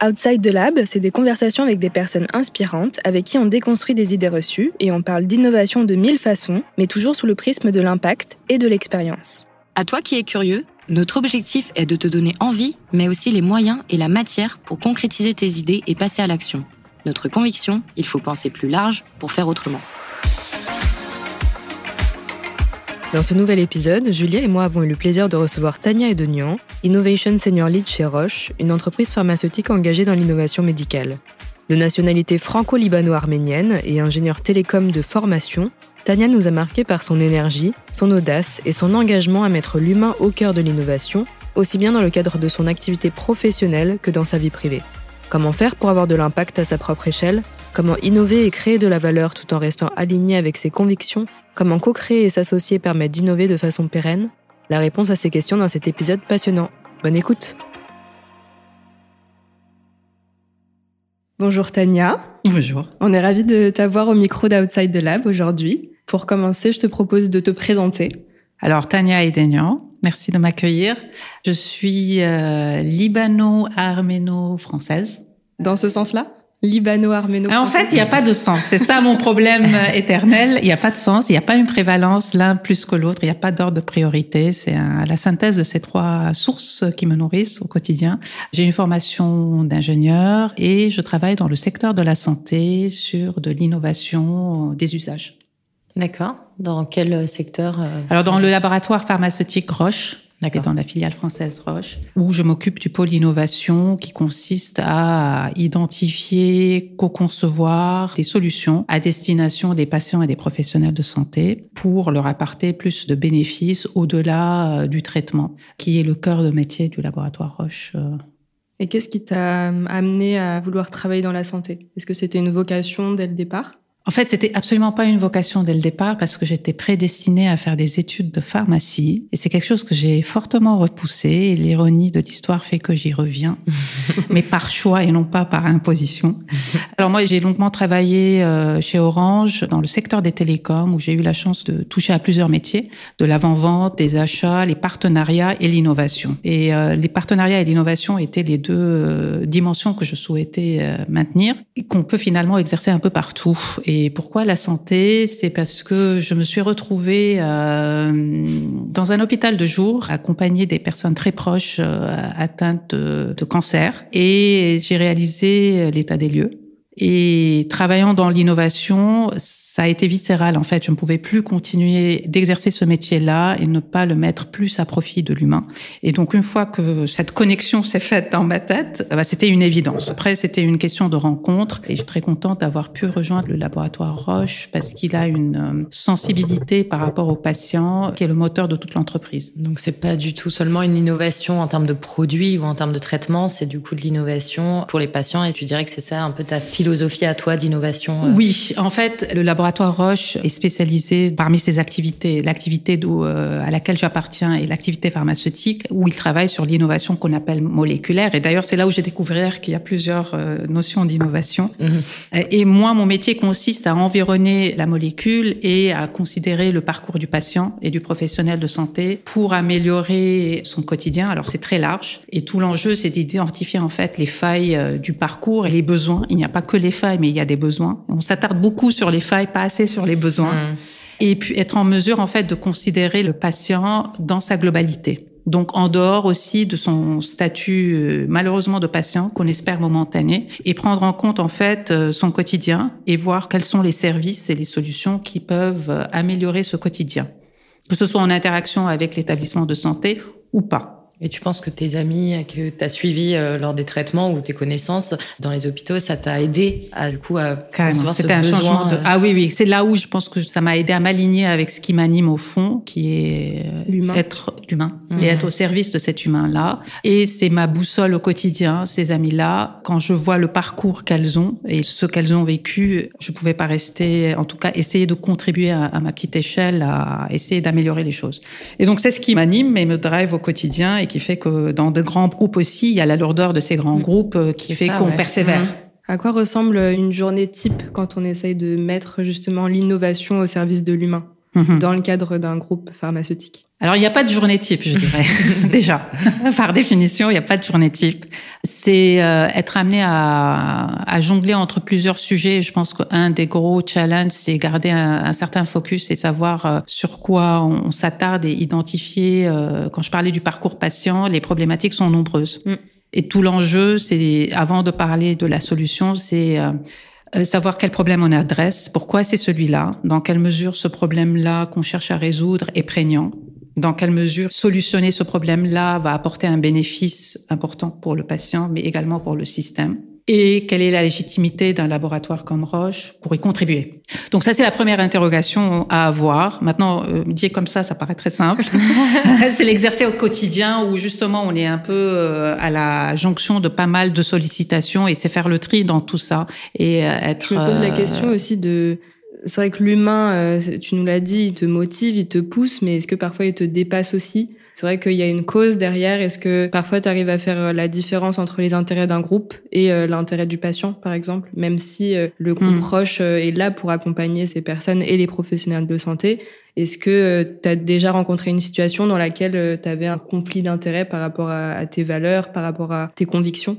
Outside the Lab, c'est des conversations avec des personnes inspirantes avec qui on déconstruit des idées reçues et on parle d'innovation de mille façons, mais toujours sous le prisme de l'impact et de l'expérience. À toi qui es curieux, notre objectif est de te donner envie, mais aussi les moyens et la matière pour concrétiser tes idées et passer à l'action. Notre conviction, il faut penser plus large pour faire autrement. Dans ce nouvel épisode, Julia et moi avons eu le plaisir de recevoir Tania Edonian, Innovation Senior Lead chez Roche, une entreprise pharmaceutique engagée dans l'innovation médicale. De nationalité franco-libano-arménienne et ingénieure télécom de formation, Tania nous a marqué par son énergie, son audace et son engagement à mettre l'humain au cœur de l'innovation, aussi bien dans le cadre de son activité professionnelle que dans sa vie privée. Comment faire pour avoir de l'impact à sa propre échelle? Comment innover et créer de la valeur tout en restant aligné avec ses convictions? Comment co-créer et s'associer permet d'innover de façon pérenne La réponse à ces questions dans cet épisode passionnant. Bonne écoute Bonjour Tania. Bonjour. On est ravis de t'avoir au micro d'Outside the Lab aujourd'hui. Pour commencer, je te propose de te présenter. Alors Tania Edenian, merci de m'accueillir. Je suis euh, libano-arméno-française. Dans ce sens-là? Libano-arméno. En fait, il n'y a pas de sens. C'est ça mon problème éternel. Il n'y a pas de sens. Il n'y a pas une prévalence l'un plus que l'autre. Il n'y a pas d'ordre de priorité. C'est la synthèse de ces trois sources qui me nourrissent au quotidien. J'ai une formation d'ingénieur et je travaille dans le secteur de la santé sur de l'innovation des usages. D'accord. Dans quel secteur euh, Alors dans le laboratoire pharmaceutique Roche et dans la filiale française Roche, où je m'occupe du pôle innovation qui consiste à identifier, co-concevoir des solutions à destination des patients et des professionnels de santé pour leur apporter plus de bénéfices au-delà euh, du traitement, qui est le cœur de métier du laboratoire Roche. Euh. Et qu'est-ce qui t'a amené à vouloir travailler dans la santé? Est-ce que c'était une vocation dès le départ? En fait, c'était absolument pas une vocation dès le départ parce que j'étais prédestinée à faire des études de pharmacie et c'est quelque chose que j'ai fortement repoussé et l'ironie de l'histoire fait que j'y reviens, mais par choix et non pas par imposition. Alors moi, j'ai longuement travaillé euh, chez Orange dans le secteur des télécoms où j'ai eu la chance de toucher à plusieurs métiers, de l'avant-vente, des achats, les partenariats et l'innovation. Et euh, les partenariats et l'innovation étaient les deux euh, dimensions que je souhaitais maintenir et qu'on peut finalement exercer un peu partout. Et et pourquoi la santé? C'est parce que je me suis retrouvée euh, dans un hôpital de jour, accompagnée des personnes très proches euh, atteintes de, de cancer, et j'ai réalisé l'état des lieux. Et travaillant dans l'innovation, ça a été viscéral en fait. Je ne pouvais plus continuer d'exercer ce métier-là et ne pas le mettre plus à profit de l'humain. Et donc une fois que cette connexion s'est faite dans ma tête, bah, c'était une évidence. Après, c'était une question de rencontre et je suis très contente d'avoir pu rejoindre le laboratoire Roche parce qu'il a une euh, sensibilité par rapport aux patients qui est le moteur de toute l'entreprise. Donc c'est pas du tout seulement une innovation en termes de produits ou en termes de traitement, c'est du coup de l'innovation pour les patients et tu dirais que c'est ça un peu ta philosophie à toi d'innovation. Euh oui, en fait, le laboratoire Roche est spécialisé parmi ses activités, l'activité euh, à laquelle j'appartiens et l'activité pharmaceutique, où il travaille sur l'innovation qu'on appelle moléculaire. Et d'ailleurs, c'est là où j'ai découvert qu'il y a plusieurs euh, notions d'innovation. Mhm. Et moi, mon métier consiste à environner la molécule et à considérer le parcours du patient et du professionnel de santé pour améliorer son quotidien. Alors, c'est très large. Et tout l'enjeu, c'est d'identifier en fait les failles euh, du parcours et les besoins. Il n'y a pas que les failles, mais il y a des besoins. On s'attarde beaucoup sur les failles assez sur les besoins. Mmh. Et puis être en mesure, en fait, de considérer le patient dans sa globalité. Donc en dehors aussi de son statut euh, malheureusement de patient qu'on espère momentané et prendre en compte en fait euh, son quotidien et voir quels sont les services et les solutions qui peuvent euh, améliorer ce quotidien, que ce soit en interaction avec l'établissement de santé ou pas. Et tu penses que tes amis que tu as suivis euh, lors des traitements ou tes connaissances dans les hôpitaux, ça t'a aidé à du coup à Carrément, c'était un changement de... Euh, ah oui oui, c'est là où je pense que ça m'a aidé à m'aligner avec ce qui m'anime au fond, qui est euh, être l'humain et mmh. être au service de cet humain-là. Et c'est ma boussole au quotidien, ces amis-là. Quand je vois le parcours qu'elles ont et ce qu'elles ont vécu, je pouvais pas rester, en tout cas, essayer de contribuer à, à ma petite échelle, à essayer d'améliorer les choses. Et donc c'est ce qui m'anime et me drive au quotidien qui fait que dans de grands groupes aussi, il y a la lourdeur de ces grands mm. groupes euh, qui fait qu'on persévère. Mm. À quoi ressemble une journée type quand on essaye de mettre justement l'innovation au service de l'humain? Mhm. dans le cadre d'un groupe pharmaceutique alors, il n'y a pas de journée type, je dirais, déjà. Par définition, il n'y a pas de journée type. C'est euh, être amené à, à, jongler entre plusieurs sujets. Je pense qu'un des gros challenges, c'est garder un, un, certain focus et savoir euh, sur quoi on, s'attarde et identifier. Euh, quand je parlais du parcours patient, les problématiques sont nombreuses. Mm. Et tout l'enjeu, c'est, avant de parler de la solution, c'est euh, savoir quel problème on adresse, pourquoi c'est celui-là, dans quelle mesure ce problème-là qu'on cherche à résoudre est prégnant, dans quelle mesure solutionner ce problème-là va apporter un bénéfice important pour le patient, mais également pour le système et quelle est la légitimité d'un laboratoire comme Roche pour y contribuer. Donc ça, c'est la première interrogation à avoir. Maintenant, euh, dire comme ça, ça paraît très simple. c'est l'exercer au quotidien où justement on est un peu euh, à la jonction de pas mal de sollicitations et c'est faire le tri dans tout ça et euh, être. Je me pose la question aussi de. C'est vrai que l'humain, tu nous l'as dit, il te motive, il te pousse, mais est-ce que parfois il te dépasse aussi? C'est vrai qu'il y a une cause derrière. Est-ce que parfois tu arrives à faire euh, la différence entre les intérêts d'un groupe et euh, l'intérêt du patient, par exemple, même si euh, le groupe hmm. proche est là pour accompagner ces personnes et les professionnels de santé Est-ce que tu as déjà rencontré une situation dans laquelle tu avais un conflit d'intérêts par rapport à tes valeurs, par rapport à tes convictions?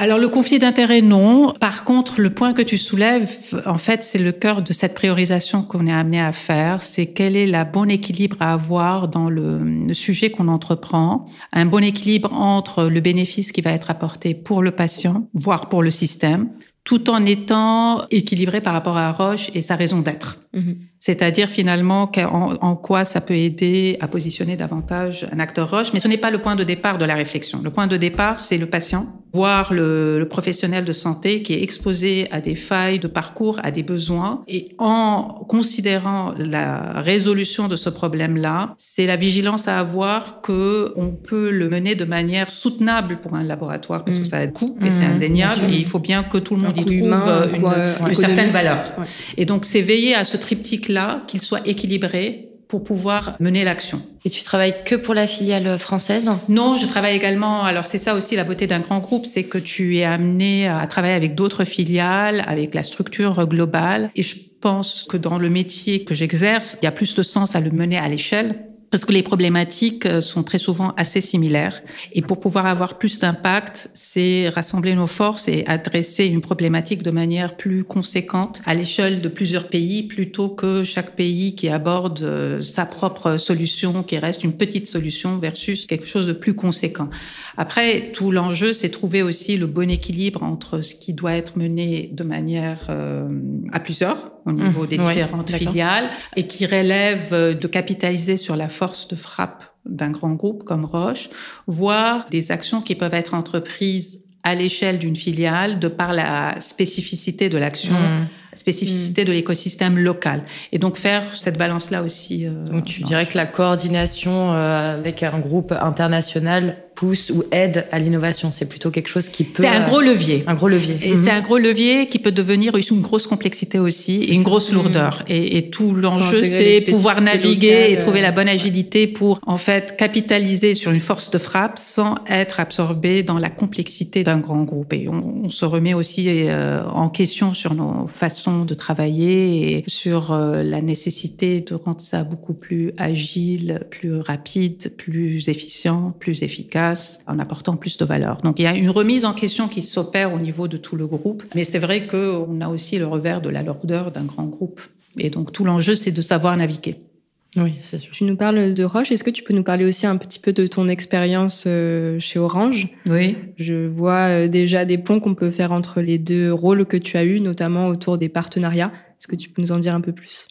Alors le conflit d'intérêt, non. Par contre, le point que tu soulèves, en fait, c'est le cœur de cette priorisation qu'on est amené à faire. C'est quel est le bon équilibre à avoir dans le, sujet qu'on entreprend. Un bon équilibre entre le bénéfice qui va être apporté pour le patient, voire pour le système, tout en étant équilibré par rapport à Roche et sa raison d'être. Mm-hmm. C'est-à-dire finalement en, quoi ça peut aider à positionner davantage un acteur Roche, mais ce n'est pas le point de départ de la réflexion. Le point de départ, c'est le patient, voir le, le, professionnel de santé qui est exposé à des failles de parcours, à des besoins, et en considérant la résolution de ce problème-là, c'est la vigilance à avoir que on peut le mener de manière soutenable pour un laboratoire, parce que mm. ça a un coût, et c'est mm. indéniable, et il faut bien que tout le monde y trouve une, une certaine valeur. Et donc c'est veiller à ce triptyque là qu'il soit équilibré pour pouvoir mener l'action. Et tu travailles que pour la filiale française? Non, je travaille également. Alors c'est ça aussi la beauté d'un grand groupe, c'est que tu es amené à travailler avec d'autres filiales, avec la structure globale. Et je pense que dans le métier que j'exerce, il y a plus de sens à le mener à l'échelle parce que les problématiques euh, sont très souvent assez similaires. Et pour pouvoir avoir plus d'impact, c'est rassembler nos forces et adresser une problématique de manière plus conséquente à l'échelle de plusieurs pays, plutôt que chaque pays qui aborde euh, sa propre solution, qui reste une petite solution versus quelque chose de plus conséquent. Après, tout l'enjeu, c'est trouver aussi le bon équilibre entre ce qui doit être mené de manière euh, à plusieurs au niveau mmh. des différentes filiales et qui relève de capitaliser sur la force de frappe d'un grand groupe comme Roche, voire des actions qui peuvent être entreprises à l'échelle d'une filiale de par la spécificité de l'action, mmh. spécificité mmh. de l'écosystème local. Et donc faire cette balance-là aussi. Euh, donc tu dirais que la coordination euh, avec un groupe international pousse ou aide à l'innovation. C'est plutôt quelque chose qui peut. C'est un gros levier. Un gros levier. Et c'est un gros levier qui peut devenir une grosse complexité aussi et une grosse lourdeur. Et, et tout l'enjeu, c'est pouvoir naviguer et trouver la bonne agilité pour en fait capitaliser sur une force de frappe sans être absorbé dans la complexité d'un grand groupe. Et on, on se remet aussi euh, en question sur nos façons de travailler et sur euh, la nécessité de rendre ça beaucoup plus agile, plus rapide, plus efficient, plus efficace en apportant plus de valeur. Donc il y a une remise en question qui s'opère au niveau de tout le groupe, mais c'est vrai qu'on a aussi le revers de la lourdeur d'un grand groupe. Et donc tout l'enjeu, c'est de savoir naviguer. Oui, c'est sûr. Tu nous parles de Roche. Est-ce que tu peux nous parler aussi un petit peu de ton expérience euh, chez Orange? Oui. Je vois euh, déjà des ponts qu'on peut faire entre les deux rôles que tu as eus, notamment autour des partenariats. Est-ce que tu peux nous en dire un peu plus?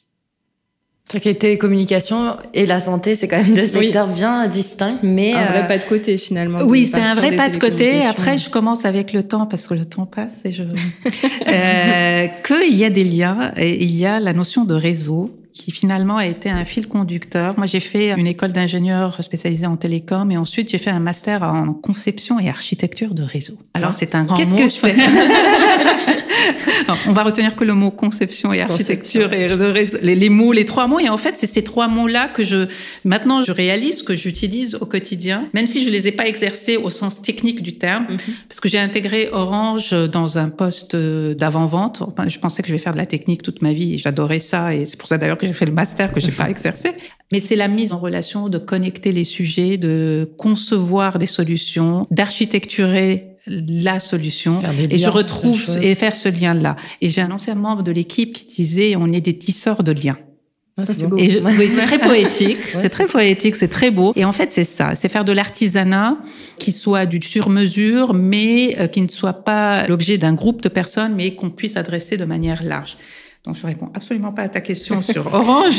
Les télécommunications et la santé, c'est quand même deux secteurs bien distincts, mais un vrai euh, pas de côté finalement. Oui, c'est un vrai pas de côté. Après, je commence avec le temps parce que le temps passe et je euh, qu'il y a des liens et il y a la notion de réseau qui finalement a été un fil conducteur. Moi, j'ai fait une école d'ingénieur spécialisée en télécom et ensuite j'ai fait un master en conception et architecture de réseau. Alors, c'est un grand Qu'est-ce que c'est? On va retenir que le mot conception et architecture et les, les, mots, les trois mots. Et en fait, c'est ces trois mots-là que je, maintenant, je réalise que j'utilise au quotidien, même si je les ai pas exercés au sens technique du terme, mhm. parce que j'ai intégré Orange dans un poste d'avant-vente. je pensais que je vais faire de la technique toute ma vie et j'adorais ça. Et c'est pour ça d'ailleurs que j'ai fait le master que j'ai pas exercé. Mais c'est la mise en relation de connecter les sujets, de concevoir des solutions, d'architecturer la solution et je retrouve et faire ce lien là et j'ai un ancien membre de l'équipe qui disait on est des tisseurs de liens ah, c'est très poétique. c'est très poétique, c'est très beau. Et en fait, c'est ça. C'est faire de l'artisanat qui soit du sur-mesure, mais euh, qui ne soit pas l'objet d'un groupe de personnes, mais qu'on puisse adresser de manière large. Donc, je réponds absolument pas à ta question sur Orange.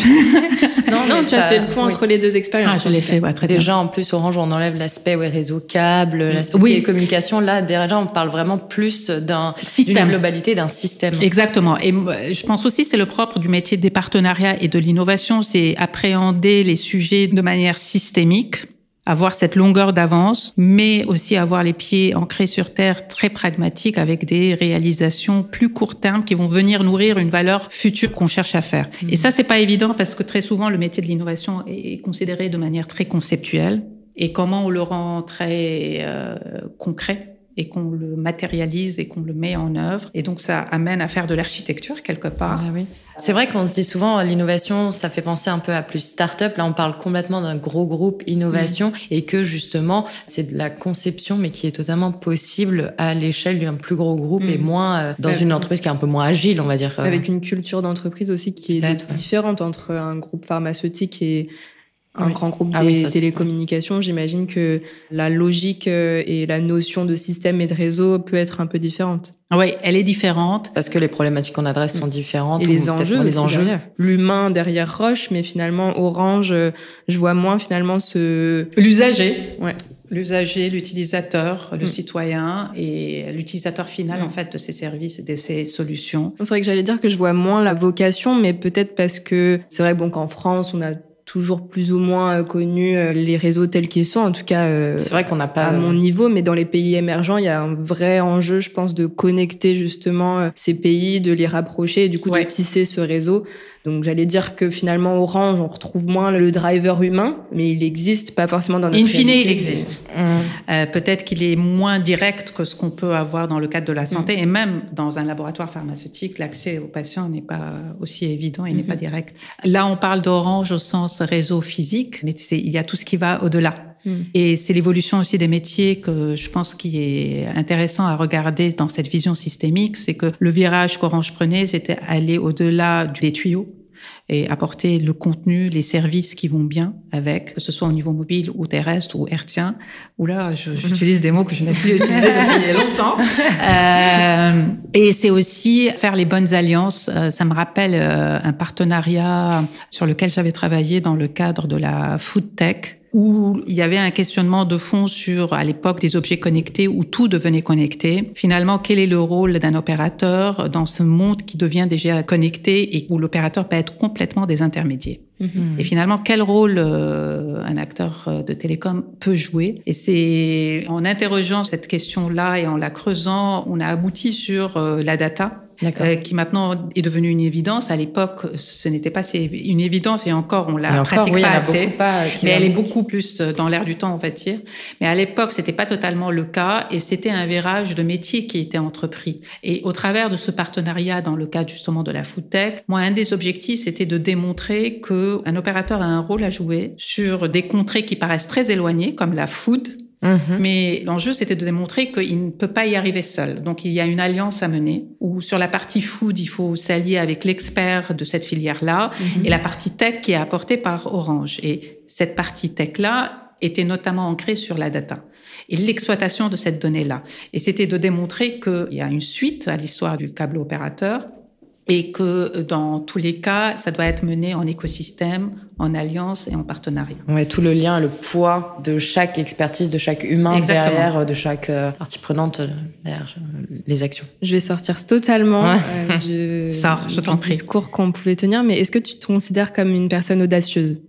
non, non tu as fait le point entre les deux expériences. Ah, je l'ai fait, très déjà, en plus, Orange, on enlève l'aspect ouais, réseau câble, mm. l'aspect oui. télécommunication. Là, déjà, on parle vraiment plus d'un système, globalité, d'un système. Exactement. Et je pense aussi, c'est le propre du métier des partenariats et de l'innovation, c'est appréhender les sujets de manière systémique avoir cette longueur d'avance, mais aussi avoir les pieds ancrés sur terre, très pragmatiques, avec des réalisations plus court terme qui vont venir nourrir une valeur future qu'on cherche à faire. Et ça, c'est pas évident parce que très souvent, le métier de l'innovation est considéré de manière très conceptuelle. Et comment on le rend très euh, concret et qu'on le matérialise et qu'on le met en œuvre. Et donc, ça amène à faire de l'architecture quelque part. Ah oui. C'est vrai qu'on se dit souvent l'innovation, ça fait penser un peu à plus start-up. Là, on parle complètement d'un gros groupe innovation mm. et que justement, c'est de la conception, mais qui est totalement possible à l'échelle d'un plus gros groupe et mm. moins euh, dans une entreprise qui est un peu moins agile, on va dire. Avec une culture d'entreprise aussi qui est différente entre un groupe pharmaceutique et un grand groupe ah des télécommunications, j'imagine que la logique euh, et la notion de système et de réseau peut être un peu différente. Oui, elle est différente. Parce que les problématiques qu'on adresse sont différentes. Et les enjeux, les enjeux. L'humain derrière Roche, mais finalement Orange, je vois moins finalement ce... L'usager. Ouais. L'usager, l'utilisateur, le mm. citoyen et l'utilisateur final, mm. en fait, de ces services et de ces solutions. C'est vrai que j'allais dire que je vois moins la vocation, mais peut-être parce que c'est vrai bon, qu'en France, on a toujours plus ou moins euh, connu euh, les réseaux tels qu'ils sont. En tout cas, euh, c'est vrai qu'on n'a pas à mon niveau, mais dans les pays émergents, il y a un vrai enjeu, je pense, de connecter justement ces pays, de les rapprocher et du coup de tisser ce réseau. Donc j'allais dire que finalement Orange, on retrouve moins le driver humain, mais il existe pas forcément dans notre In fine, il existe. Mmh. Euh, Peut-être qu'il est moins direct que ce qu'on peut avoir dans le cadre de la santé, mmh. et même dans un laboratoire pharmaceutique, l'accès aux patients n'est pas aussi évident et n'est pas mmh. direct. Là, on parle d'Orange au sens réseau physique, mais il y a tout ce qui va au-delà. Et c'est l'évolution aussi des métiers que je pense qui est intéressant à regarder dans cette vision systémique, c'est que le virage qu'Orange prenait, c'était aller au-delà des tuyaux et apporter le contenu, les services qui vont bien avec, que ce soit au niveau mobile ou terrestre ou hertzien. Ou là, j'utilise des mots que je n'ai plus utilisés depuis longtemps. Euh, et c'est aussi faire les bonnes alliances. Euh, ça me rappelle euh, un partenariat sur lequel j'avais travaillé dans le cadre de la food tech où il y avait un questionnement de fond sur, à l'époque, des objets connectés, où tout devenait connecté. Finalement, quel est le rôle d'un opérateur dans ce monde qui devient déjà connecté et où l'opérateur peut être complètement des intermédiaires mm-hmm. Et finalement, quel rôle euh, un acteur euh, de télécom peut jouer? Et c'est en interrogeant cette question-là et en la creusant, on a abouti sur euh, la data euh, qui maintenant est devenue une évidence. À l'époque, ce n'était pas une évidence et encore, on la pratique pas assez. mais elle est beaucoup plus euh, dans l'air du temps, on va dire. Mais à l'époque, c'était pas totalement le cas et c'était un virage de métier qui était entrepris. Et au travers de ce partenariat, dans le cadre justement de la foodtech, moi, un des objectifs, c'était de démontrer que un opérateur a un rôle à jouer sur des contrées qui paraissent très éloignées, comme la food, Mhm. Mais l'enjeu, c'était de démontrer qu'il ne peut pas y arriver seul. Donc, il y a une alliance à mener où sur la partie food, il faut s'allier avec l'expert de cette filière-là mhm. et la partie tech qui est apportée par Orange. Et cette partie tech-là était notamment ancrée sur la data et l'exploitation de cette donnée-là. Et c'était de démontrer qu'il y a une suite à l'histoire du câble opérateur et que dans tous les cas, ça doit être mené en écosystème, en alliance et en partenariat. Ouais, tout le lien, le poids de chaque expertise, de chaque humain derrière, de chaque euh, partie prenante euh, derrière euh, les actions. Je vais sortir totalement du, ça, je du discours qu'on pouvait tenir, mais est-ce que tu te considères comme une personne audacieuse?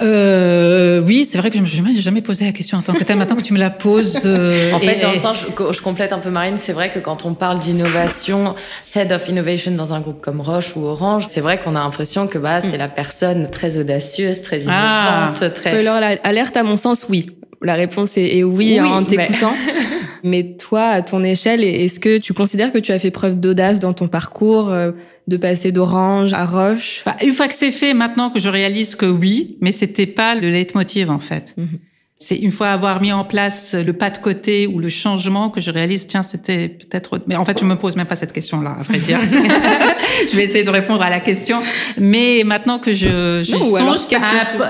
Euh, oui, c'est vrai que je me suis jamais posé la question en tant que telle. Maintenant que tu me la poses. Euh, en fait, dans le sens, je, je, complète un peu Marine, c'est vrai que quand on parle d'innovation, head of innovation dans un groupe comme Roche ou Orange, c'est vrai qu'on a l'impression que bah c'est la personne très audacieuse, très ah. innovante, ah. très. Alors, alerte à mon sens, oui. La réponse est, oui, en t'écoutant. Mais toi, à ton échelle, est-ce que tu considères que tu as fait preuve d'audace dans ton parcours, euh, de passer d'Orange à Roche? Bah, Une fois que c'est fait, maintenant que je réalise que oui, mais c'était pas le leitmotiv en fait. Mhm. C'est une fois avoir mis en place le pas de côté ou le changement que je réalise, tiens, c'était peut-être... Mais en fait, je me pose même pas cette question-là, à vrai dire. je vais essayer de répondre à la question. Mais maintenant que je, je songe, ça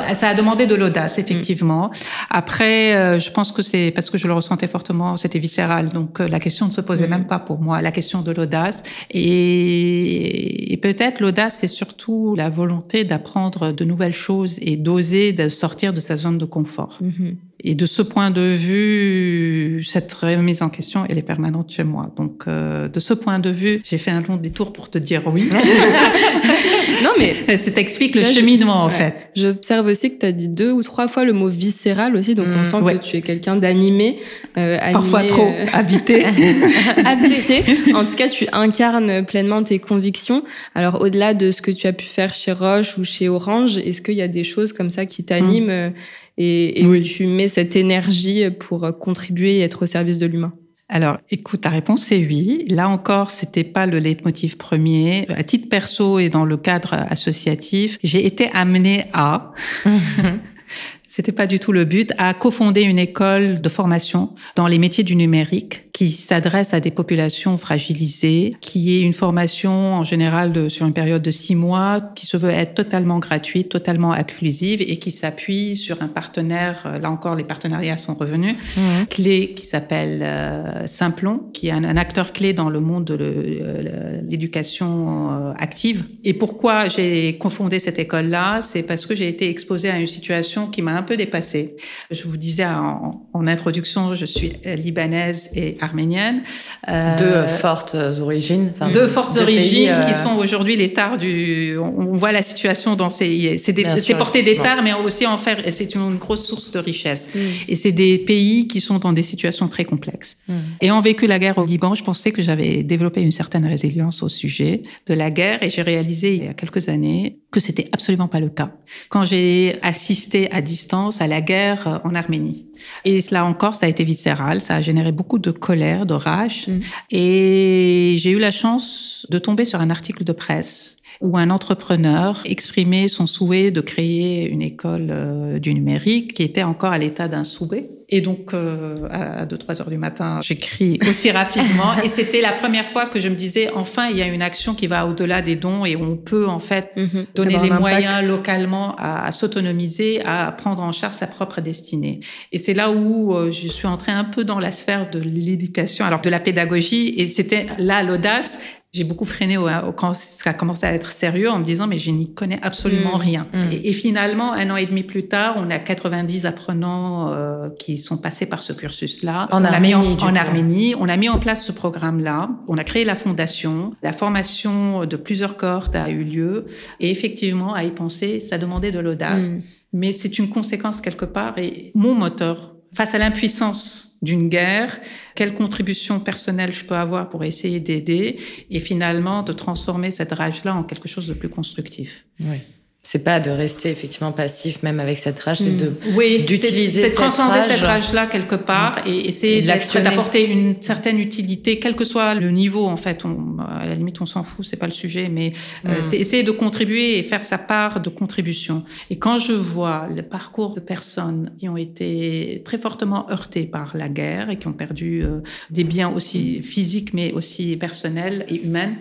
a, ça a, demandé de l'audace, mm. effectivement. Après, euh, je pense que c'est parce que je le ressentais fortement, c'était viscéral. Donc, euh, la question ne se posait mm. même pas pour moi, la question de l'audace. Et, et peut-être l'audace, c'est surtout la volonté d'apprendre de nouvelles choses et d'oser de sortir de sa zone de confort. Mm-hmm. Et de ce point de vue, cette remise en question, elle est permanente chez moi. Donc, euh, de ce point de vue, j'ai fait un long détour pour te dire oui. non, mais ça t'explique le cheminement, en fait. J'observe aussi que tu as dit deux ou trois fois le mot viscéral aussi, donc on mmh, sent que tu es quelqu'un d'animé. Euh, Parfois trop euh, habité. habité. En tout cas, tu incarnes pleinement tes convictions. Alors, au-delà de ce que tu as pu faire chez Roche ou chez Orange, est-ce qu'il y a des choses comme ça qui t'animent mmh. Et, et tu mets cette énergie pour contribuer et être au service de l'humain alors, écoute, ta réponse c'est oui. Là encore, c'était pas le leitmotiv premier. À titre perso et dans le cadre associatif, j'ai été amenée à c'était pas du tout le but, à cofonder une école de formation dans les métiers du numérique qui s'adresse à des populations fragilisées, qui est une formation en général de, sur une période de six mois, qui se veut être totalement gratuite, totalement inclusive et qui s'appuie sur un partenaire. Euh, là encore, les partenariats sont revenus. Mmh. Clé qui s'appelle euh, Simplon, qui est un, acteur clé dans le monde de euh, l'éducation euh, active. Et pourquoi j'ai confondé cette école-là? C'est parce que j'ai été exposée à une situation qui m'a un peu dépassée. Je vous disais en, en introduction, je suis libanaise et arménienne. Euh, deux fortes origines. fortes origines qui euh, sont aujourd'hui les tares du. On, voit la situation dans ces. C'est des tares, mais aussi en faire. C'est une grosse source de richesse. Mm. Et c'est des pays qui sont dans des situations très complexes. Mm. Ayant vécu la guerre au Liban, je pensais que j'avais développé une certaine résilience au sujet de la guerre, et j'ai réalisé il y a quelques années que c'était absolument pas le cas. Quand j'ai assisté à distance à la guerre en Arménie. Et là encore, ça a été viscéral, ça a généré beaucoup de colère, de rage. Mm. Et j'ai eu la chance de tomber sur un article de presse où un entrepreneur exprimait son souhait de créer une école euh, du numérique qui était encore à l'état d'un souhait. Et donc, euh, à 2-3 heures du matin, j'écris aussi rapidement. et c'était la première fois que je me disais, enfin, il y a une action qui va au-delà des dons et on peut, en fait, mhm. donner les moyens localement à, s'autonomiser, à prendre en charge sa propre destinée. Et c'est là où euh, je suis entrée un peu dans la sphère de l'éducation, alors de la pédagogie. Et c'était là l'audace j'ai beaucoup freiné quand ça a commencé à être sérieux en me disant mais je n'y connais absolument mmh. rien. Mmh. Et, finalement, un an et demi plus tard, on a 90 apprenants euh, qui sont passés par ce cursus-là. En Arménie. En, Arménie, on a mis en place ce programme-là. On a créé la fondation. La formation de plusieurs cohortes a eu lieu. Et effectivement, à y penser, ça demandait de l'audace. Mmh. Mais c'est une conséquence quelque part. Et mon moteur face à l'impuissance d'une guerre, quelle contribution personnelle je peux avoir pour essayer d'aider et finalement de transformer cette rage-là en quelque chose de plus constructif? Oui c'est pas de rester effectivement passif même avec cette rage, c'est de hmm. oui, d'utiliser c'est transcender cette rage là quelque part et essayer d'apporter une certaine utilité, quel que soit le niveau en fait. On, à la limite, on s'en fout, c'est pas le sujet, mais euh, hmm. c'est essayer de contribuer et faire sa part de contribution. Et quand je vois le parcours de personnes qui ont été très fortement heurtées par la guerre et qui ont perdu euh, des biens aussi physiques mais aussi personnels et humains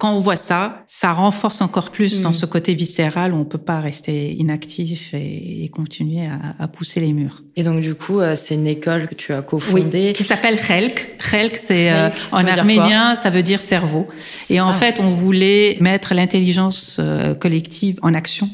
quand on voit ça, ça renforce encore plus dans mm. ce côté viscéral où on peut pas rester inactif et, continuer à, pousser les murs. Et donc du coup, euh, c'est une école que tu as cofondée oui, qui s'appelle Helk. Helk, c'est euh, en arménien, ça veut dire cerveau. Et en ah. fait, on voulait mettre l'intelligence euh, collective en action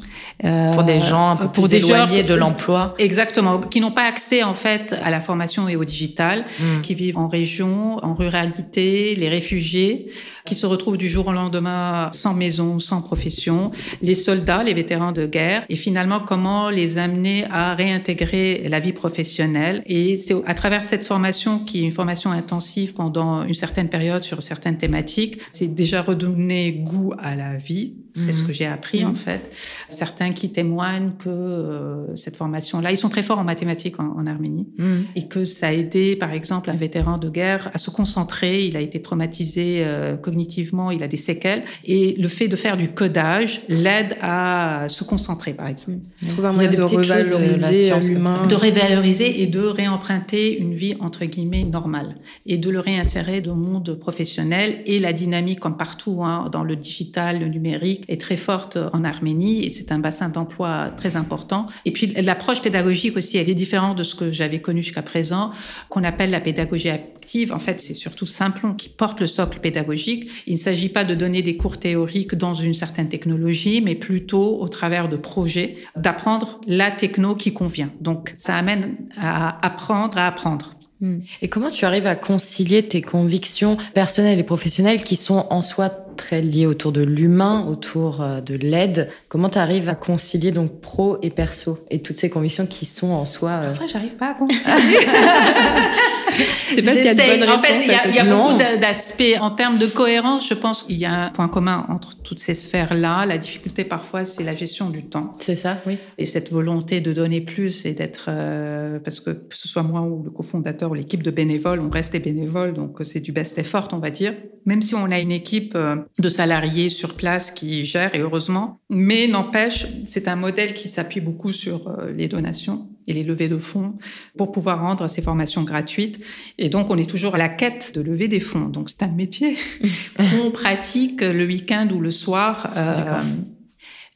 pour des gens un peu pour plus éloignés de l'emploi. Exactement, qui n'ont pas accès en fait à la formation et au digital, mm. qui vivent en région, en ruralité, les réfugiés, qui se retrouvent du jour au lendemain sans maison, sans profession, les soldats, les vétérans de guerre, et finalement comment les amener à réintégrer la vie professionnelle. Et c'est à travers cette formation, qui est une formation intensive pendant une certaine période sur certaines thématiques, c'est déjà redonner goût à la vie. C'est ce mhm. que j'ai appris en mhm. fait. Certains qui témoignent que euh, cette formation-là, ils sont très forts en mathématiques en, Arménie, mm. et que ça a aidé, par exemple, un vétéran de guerre à se concentrer. Il a été traumatisé euh, cognitivement, il a des séquelles, et le fait de faire du codage l'aide à se concentrer, par exemple. Trouver un moyen de revaloriser l'humain, de revaloriser et de réemprunter une vie entre guillemets normale, et de le réinsérer dans le monde professionnel et la dynamique, comme partout hein, dans le digital, le numérique, est très forte en Arménie et c'est un bassin d'emploi très important. Et puis l'approche pédagogique aussi, elle est différente de ce que j'avais connu jusqu'à présent, qu'on appelle la pédagogie active. En fait, c'est surtout Simplon qui porte le socle pédagogique. Il ne s'agit pas de donner des cours théoriques dans une certaine technologie, mais plutôt au travers de projets, d'apprendre la techno qui convient. Donc, ça amène à apprendre à apprendre. Hmm. Et comment tu arrives à concilier tes convictions personnelles et professionnelles qui sont en soi très liées autour de l'humain, autour euh, de l'aide Comment tu arrives à concilier donc pro et perso et toutes ces convictions qui sont en soi euh... Enfin, j'arrive pas à concilier. sais pas s'il y a de bonnes En fait, il y a, y a beaucoup d'aspects en termes de cohérence. Je pense qu'il y a un point commun entre toutes ces sphères-là. La difficulté parfois, c'est la gestion du temps. C'est ça, oui. Et cette volonté de donner plus et d'être, euh, parce que que ce soit moi ou le cofondateur ou l'équipe de bénévoles, on reste des bénévoles, donc c'est du best effort, on va dire. Même si on a une équipe euh, de salariés sur place qui gère, et heureusement, mais n'empêche, c'est un modèle qui s'appuie beaucoup sur euh, les donations et les levées de fonds pour pouvoir rendre ces formations gratuites. Et donc, on est toujours à la quête de lever des fonds. Donc, c'est un métier qu'on pratique le week-end ou le soir. Euh,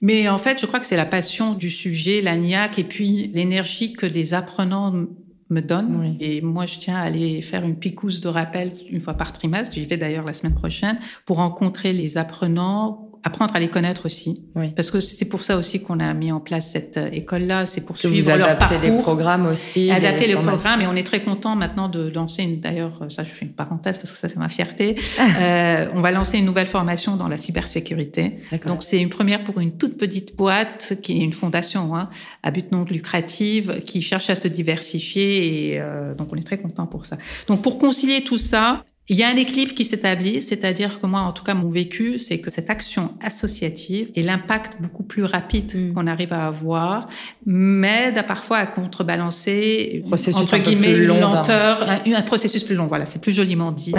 mais en fait, je crois que c'est la passion du sujet, l'agnac, et puis l'énergie que les apprenants me donnent. Et moi, je tiens à aller faire une picousse de rappel une fois par trimestre. J'y vais d'ailleurs la semaine prochaine pour rencontrer les apprenants apprendre à les connaître aussi. Parce que c'est pour ça aussi qu'on a mis en place cette euh, école-là, c'est pour suivre leur parcours. les programmes aussi. Adapter les, programmes et on est très content maintenant de lancer une, d'ailleurs, euh, ça je fais une parenthèse parce que ça c'est ma fierté, euh, on va lancer une nouvelle formation dans la cybersécurité. Donc c'est une première pour une toute petite boîte qui est une fondation hein, à but non lucratif qui cherche à se diversifier et euh, donc on est très content pour ça. Donc pour concilier tout ça, il y a un équilibre qui s'établit, c'est-à-dire que moi, en tout cas, mon vécu, c'est que cette action associative et l'impact beaucoup plus rapide mm. qu'on arrive à avoir m'aide à parfois à contrebalancer processus entre guillemets plus long lenteur, un, processus plus long. Voilà, c'est plus joliment dit,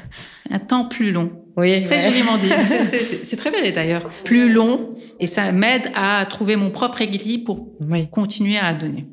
un temps plus long. Oui, très joliment dit. C'est très belle d'ailleurs. Plus long et ça m'aide à trouver mon propre équilibre pour continuer à donner.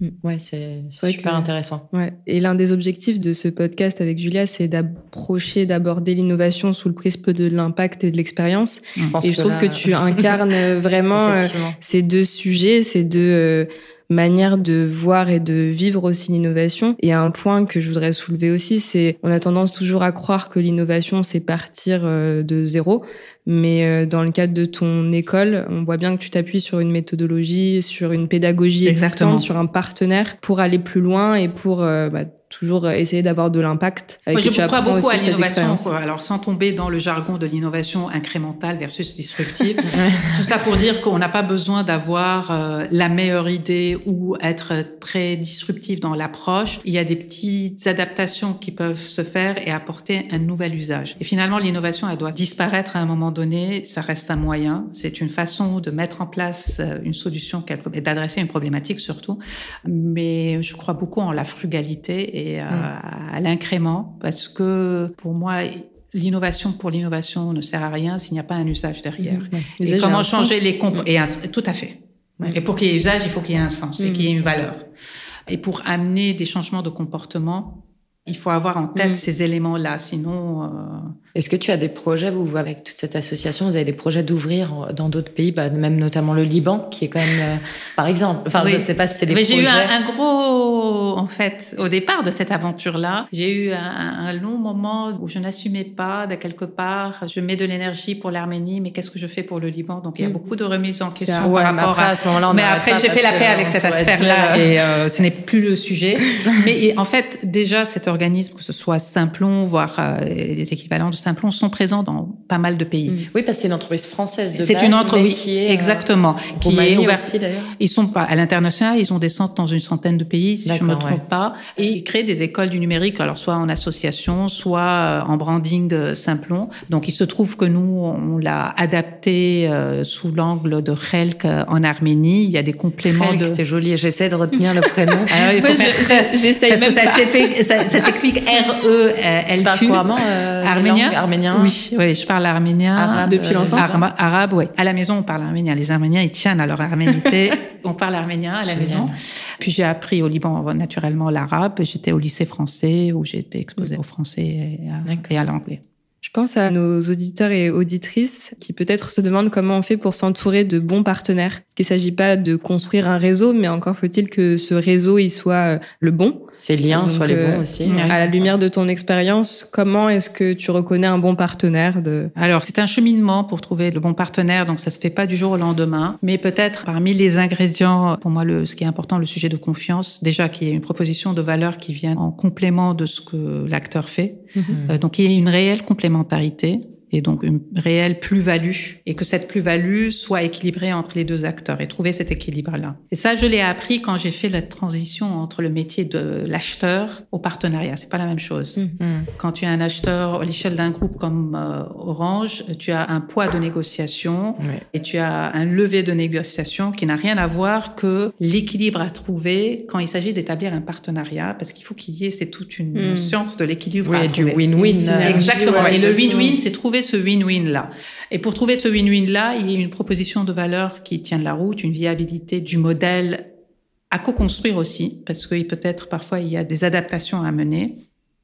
Mm. Ouais, c'est super intéressant. Ouais. Et l'un des objectifs de ce podcast avec Julia, c'est d'approcher, d'aborder l'innovation sous le prisme de l'impact et de l'expérience. Et je trouve que tu incarnes vraiment euh, ces deux sujets, ces deux euh, manière de voir et de vivre aussi l'innovation. Et un point que je voudrais soulever aussi, c'est on a tendance toujours à croire que l'innovation c'est partir euh, de zéro, mais euh, dans le cadre de ton école, on voit bien que tu t'appuies sur une méthodologie, sur une pédagogie existante, sur un partenaire pour aller plus loin et pour euh, bah, toujours essayer d'avoir de l'impact. Moi, je crois beaucoup à l'innovation. Alors, sans tomber dans le jargon de l'innovation incrémentale versus disruptive, tout ça pour dire qu'on n'a pas besoin d'avoir euh, la meilleure idée ou être très disruptif dans l'approche. Il y a des petites adaptations qui peuvent se faire et apporter un nouvel usage. Et finalement, l'innovation, elle doit disparaître à un moment donné. Ça reste un moyen. C'est une façon de mettre en place euh, une solution et d'adresser une problématique surtout. Mais je crois beaucoup en la frugalité et Mm. à, l'incrément parce que pour moi, l'innovation pour l'innovation ne sert à rien s'il n'y a pas un usage derrière. Mm. Et comment changer les comp mm. et tout à fait. Et pour qu'il y ait usage, il faut qu'il y ait un sens et qu'il y ait une valeur. Et pour amener des changements de comportement, il faut avoir en tête ces éléments-là, sinon. Euh, est-ce que tu as des projets, vous, avec toute cette association, vous avez des projets d'ouvrir dans d'autres pays, bah, même notamment le Liban, qui est quand même, euh, par exemple, enfin, je ne sais pas si c'est des Mais projets. J'ai eu un, gros, en fait, au départ de cette aventure-là, j'ai eu un, long moment où je n'assumais pas de quelque part. Je mets de l'énergie pour l'Arménie, mais qu'est-ce que je fais pour le Liban? Donc il y a mm. beaucoup de remises en question par rapport à. ce moment-là, mais après, j'ai fait la paix avec cette affaire-là, et euh, ce n'est plus le sujet. mais en fait, déjà cette organismes, que ce soit Simplon, voire euh, des équivalents de Simplon, sont présents dans pas mal de pays. Oui, parce que c'est une entreprise française de C'est une entreprise qui est exactement qui est ouverte. Aussi, ils sont pas à l'international, ils ont des centres dans une centaine de pays, si je me trompe pas, et ils créent des écoles du numérique, alors soit en association, soit euh, en branding Simplon. Donc il se trouve que nous on l'a adapté sous l'angle de Helk en Arménie. Il y a des compléments de. C'est joli. J'essaie de retenir le prénom. Alors, il faut Moi, faire je- j'essaye Parce que même ça pas. s'écrit- ça, ça s'écrit R-E-L-Q. Tu couramment euh, Arménien Oui, oui, je parle arménien. Arabe, Depuis euh, l'enfance arabe, oui. À la maison, on parle arménien. Les Arméniens, ils tiennent à leur arménité. on parle arménien à la maison. Puis j'ai appris au Liban, naturellement, l'arabe. J'étais au lycée français où j'ai été exposée au français et à, D'accord. et à l'anglais. Je pense à nos auditeurs et auditrices qui peut-être se demandent comment on fait pour s'entourer de bons partenaires. Parce qu'il ne s'agit pas de construire un réseau, mais encore faut-il que ce réseau il soit euh, le bon. Ces liens Donc, soient les euh, bons aussi. ouais. À la lumière de ton expérience, comment est-ce que tu reconnais un bon partenaire de... Alors, c'est un cheminement pour trouver le bon partenaire, donc ça se fait pas du jour au lendemain. Mais peut-être parmi les ingrédients, pour moi, le, ce qui est important, le sujet de confiance, déjà qu'il y ait une proposition de valeur qui vient en complément de ce que l'acteur fait. Euh, donc, il y ait une réelle complémentarité complémentarité et donc une réelle plus-value et que cette plus-value soit équilibrée entre les deux acteurs et trouver cet équilibre-là. Et ça, je l'ai appris quand j'ai fait la transition entre le métier de l'acheteur au partenariat. C'est pas la même chose. Mm. Quand tu es un acheteur à l'échelle d'un groupe comme euh, Orange, tu as un poids de négociation et tu as un levier de négociation qui n'a rien à voir que l'équilibre à trouver quand il s'agit d'établir un partenariat, parce qu'il faut qu'il y ait, c'est toute une Mm. science de l'équilibre Oui, à et du win-win. Exactement. et le win-win, c'est trouver ce win-win-là. Et pour trouver ce win-win-là, il y a une proposition de valeur qui tient de la route, une viabilité du modèle à co-construire aussi, parce que peut-être parfois il y a des adaptations à mener.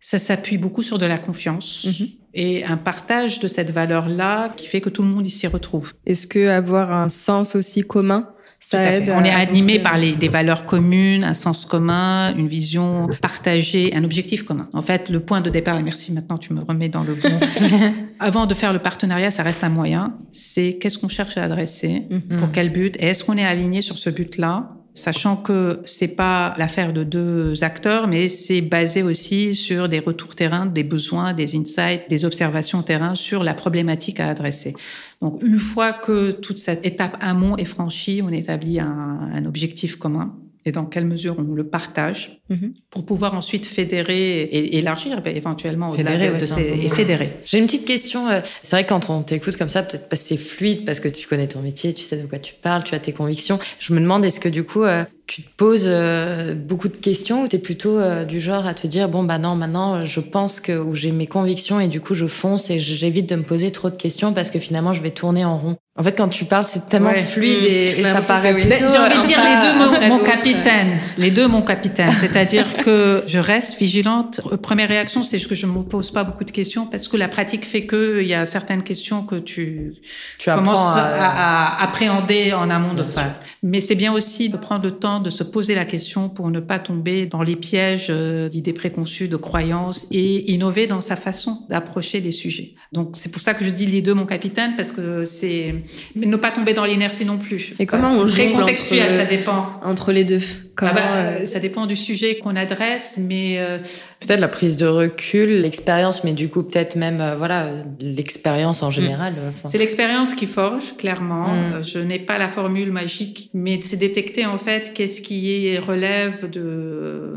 Ça s'appuie beaucoup sur de la confiance Mhm. et un partage de cette valeur-là qui fait que tout le monde y s'y retrouve. Est-ce que avoir un sens aussi commun, ça aide On est animé par les, des valeurs communes, un sens commun, une vision partagée, un objectif commun. En fait, le point de départ, et merci maintenant tu me remets dans le bon, avant de faire le partenariat, ça reste un moyen, c'est qu'est-ce qu'on cherche à adresser, Mhm. pour quel but, et est-ce qu'on est aligné sur ce but-là? Sachant que c'est pas l'affaire de deux acteurs, mais c'est basé aussi sur des retours terrain, des besoins, des insights, des observations terrain sur la problématique à adresser. Donc, une fois que toute cette étape amont est franchie, on établit un, un objectif commun et dans quelle mesure on le partage Mhm. pour pouvoir ensuite fédérer et élargir ben, éventuellement au-delà Fédérer, de, ouais, de ces, et fédérer. J'ai une petite question. euh, C'est vrai que quand on t'écoute comme ça, peut-être parce que c'est fluide, parce que tu connais ton métier, tu sais de quoi tu parles, tu as tes convictions. Je me demande, est-ce que du coup, euh, tu te poses euh, beaucoup de questions ou tu es plutôt euh, du genre à te dire, bon, bah non, maintenant, je pense que ou j'ai mes convictions et du coup, je fonce et j'évite de me poser trop de questions parce que finalement, je vais tourner en rond. En fait, quand tu parles, c'est tellement Ouais. fluide Mmh. et, ça paraît que oui. plutôt J'ai envie de un dire les deux, mon, capitaine. Les deux, mon capitaine. C'est-à-dire que je reste vigilante. Euh, Première réaction, c'est que je ne me pose pas beaucoup de questions parce que la pratique fait que il y a certaines questions que tu, Tu commences à- à, à appréhender en amont de phase. Mais c'est bien aussi de prendre le temps de se poser la question pour ne pas tomber dans les pièges euh, d'idées préconçues, de croyances et innover dans sa façon d'approcher les sujets. Donc c'est pour ça que je dis les deux, mon capitaine, parce que c'est ne pas tomber dans l'inertie non plus. Et comment on très jongle contextuel, entre- ça dépend. Entre les deux? Comment, Ah bah, euh, Ça dépend du sujet qu'on adresse, mais euh, Peut-être la prise de recul, l'expérience, mais du coup, peut-être même, euh, voilà, euh, l'expérience en général. euh, enfin. c'est l'expérience qui forge, clairement. Mm. Euh, Je n'ai pas la formule magique, mais c'est détecter en fait qu'est-ce qui relève de...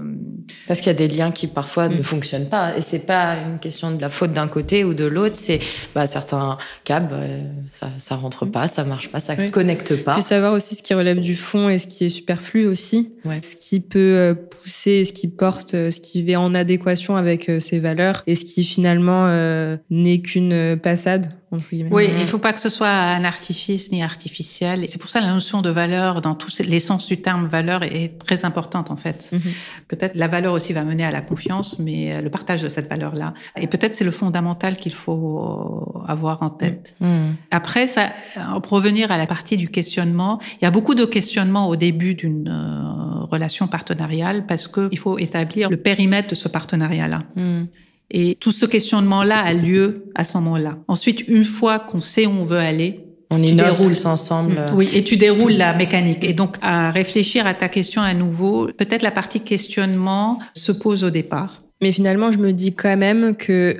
Parce qu'il y a des liens qui parfois Mm. ne fonctionnent pas. Et c'est pas une question de la faute d'un côté ou de l'autre. C'est bah, certains câbles, euh, ça, ça rentre pas, ça marche pas, ça Oui. se connecte pas. Puis savoir aussi ce qui relève du fond et ce qui est superflu aussi. Ouais. Ce qui peut euh, pousser, ce qui porte, euh, ce qui est en adéquation avec euh, ses valeurs et ce qui finalement n'est qu'une passade, entre. Oui, Mhm. il faut pas que ce soit un artifice ni artificiel. Et c'est pour ça la notion de valeur, dans tout l'essence du terme valeur, est très importante en fait. Mhm. Peut-être la valeur aussi va mener à la confiance, mais euh, le partage de cette valeur-là. Et peut-être c'est le fondamental qu'il faut avoir en tête. Hmm. Après, ça, euh, pour revenir à la partie du questionnement, il y a beaucoup de questionnements au début d'une euh, relation partenariale parce que il faut établir le périmètre de ce partenariat-là. Hmm. Et tout ce questionnement-là a lieu à ce moment-là. Ensuite, une fois qu'on sait où on veut aller, On Tu innove déroules. tous ensemble. euh, oui, et tu déroules la mécanique. Et donc, à réfléchir à ta question à nouveau, peut-être la partie questionnement se pose au départ. Mais finalement, je me dis quand même que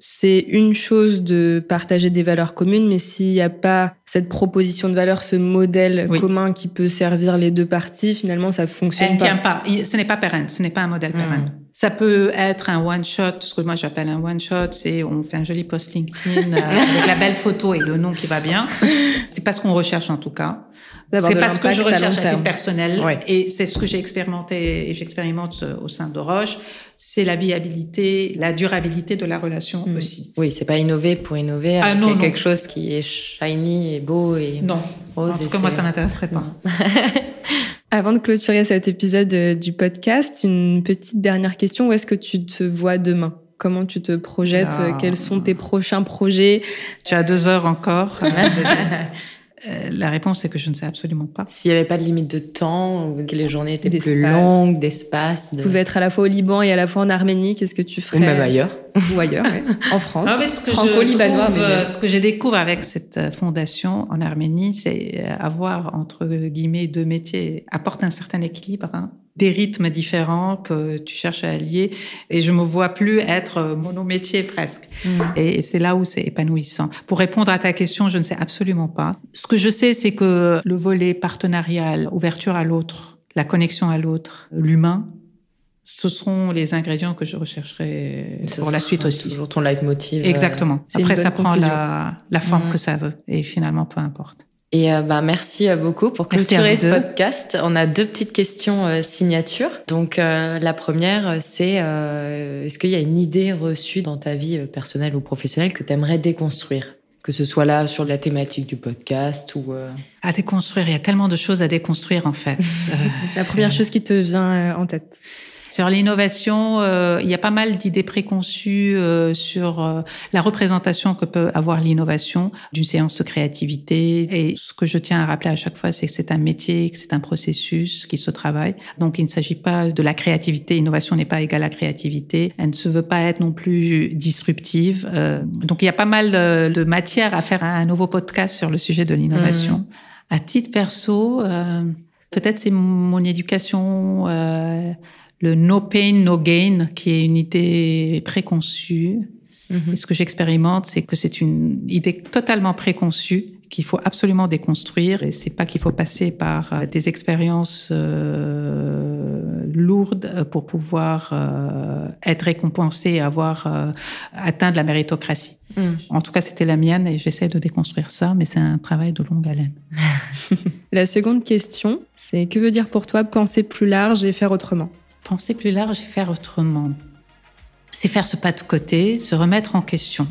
c'est une chose de partager des valeurs communes, mais s'il n'y a pas cette proposition de valeur, ce modèle commun qui peut servir les deux parties, finalement, ça fonctionne Elle pas. tient pas. Ce n'est pas pérenne. Ce n'est pas un modèle pérenne. Ça peut être un one shot. Ce que moi j'appelle un one shot, c'est on fait un joli post LinkedIn euh, avec la belle photo et le nom qui va bien. C'est pas ce qu'on recherche en tout cas. C'est pas ce que je recherche à, titre personnel. Et c'est ce que j'ai expérimenté et j'expérimente au sein de Roche. C'est la viabilité, la durabilité de la relation mm. aussi. Oui, c'est pas innover pour innover. Ah, non, quelque chose qui est shiny et beau et non. Rose. En tout cas, moi, ça m'intéresserait pas. Avant de clôturer cet épisode euh, du podcast, une petite dernière question. Où est-ce que tu te vois demain? Comment tu te projettes? Ah. Quels sont tes prochains projets? Tu as deux heures encore. Euh, la réponse est que je ne sais absolument pas. S'il n'y avait pas de limite de temps, ou que les journées étaient plus longues, d'espace. Tu pouvais être à la fois au Liban et à la fois en Arménie, qu'est-ce que tu ferais Ou même ailleurs. Ou ailleurs, en France. Non, mais ce que franco-libanois. Euh, ce que j'ai découvert avec cette euh, fondation en Arménie, c'est avoir, entre guillemets, deux métiers apporte un certain équilibre. Hein des rythmes différents que tu cherches à allier. Et je me vois plus être monométier presque. Mm. Et c'est là où c'est épanouissant. Pour répondre à ta question, je ne sais absolument pas. Ce que je sais, c'est que le volet partenarial, ouverture à l'autre, la connexion à l'autre, l'humain, ce seront les ingrédients que je rechercherai pour la suite aussi. Toujours ton leitmotiv. Exactement. Après, ça prend la, la forme mm. que ça veut. Et finalement, peu importe. Et euh, bah, merci euh, beaucoup pour clôturer ce podcast. On a deux petites questions euh, signature. Donc la première, c'est est-ce qu'il y a une idée reçue dans ta vie personnelle ou professionnelle que tu aimerais déconstruire? Que ce soit là sur la thématique du podcast ou à déconstruire, il y a tellement de choses à déconstruire en fait. la première chose qui te vient en tête. Sur l'innovation, euh, il y a pas mal d'idées préconçues euh, sur euh, la représentation que peut avoir l'innovation d'une séance de créativité. Et ce que je tiens à rappeler à chaque fois, c'est que c'est un métier, que c'est un processus qui se travaille. Donc, il ne s'agit pas de la créativité. Innovation n'est pas égale à créativité. Elle ne se veut pas être non plus disruptive. donc, il y a pas mal de, matière à faire un nouveau podcast sur le sujet de l'innovation. Mmh. À titre perso, peut-être c'est mon éducation le no pain, no gain, qui est une idée préconçue. Mhm. Et ce que j'expérimente, c'est que c'est une idée totalement préconçue qu'il faut absolument déconstruire. Et c'est pas qu'il faut passer par euh, des expériences euh, lourdes pour pouvoir euh, être récompensé et avoir euh, atteint de la méritocratie. Mhm. En tout cas, c'était la mienne et j'essaie de déconstruire ça, mais c'est un travail de longue haleine. la seconde question, c'est que veut dire pour toi penser plus large et faire autrement? Penser plus large et faire autrement. C'est faire ce pas de côté, se remettre en question.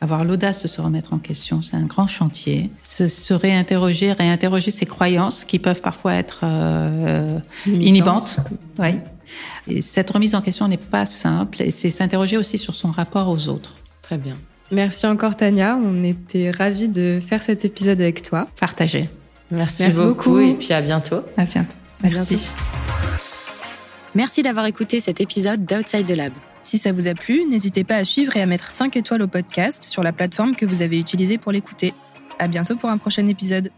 Avoir l'audace de se remettre en question, c'est un grand chantier. Se, réinterroger, réinterroger ses croyances qui peuvent parfois être euh, inhibantes. Et cette remise en question n'est pas simple et c'est s'interroger aussi sur son rapport aux autres. Très bien. Merci encore Tania, on était ravis de faire cet épisode avec toi. Partager. Merci, beaucoup, et puis à bientôt. À bientôt. Merci. Merci d'avoir écouté cet épisode d'Outside the Lab. Si ça vous a plu, n'hésitez pas à suivre et à mettre 5 étoiles au podcast sur la plateforme que vous avez utilisée pour l'écouter. À bientôt pour un prochain épisode.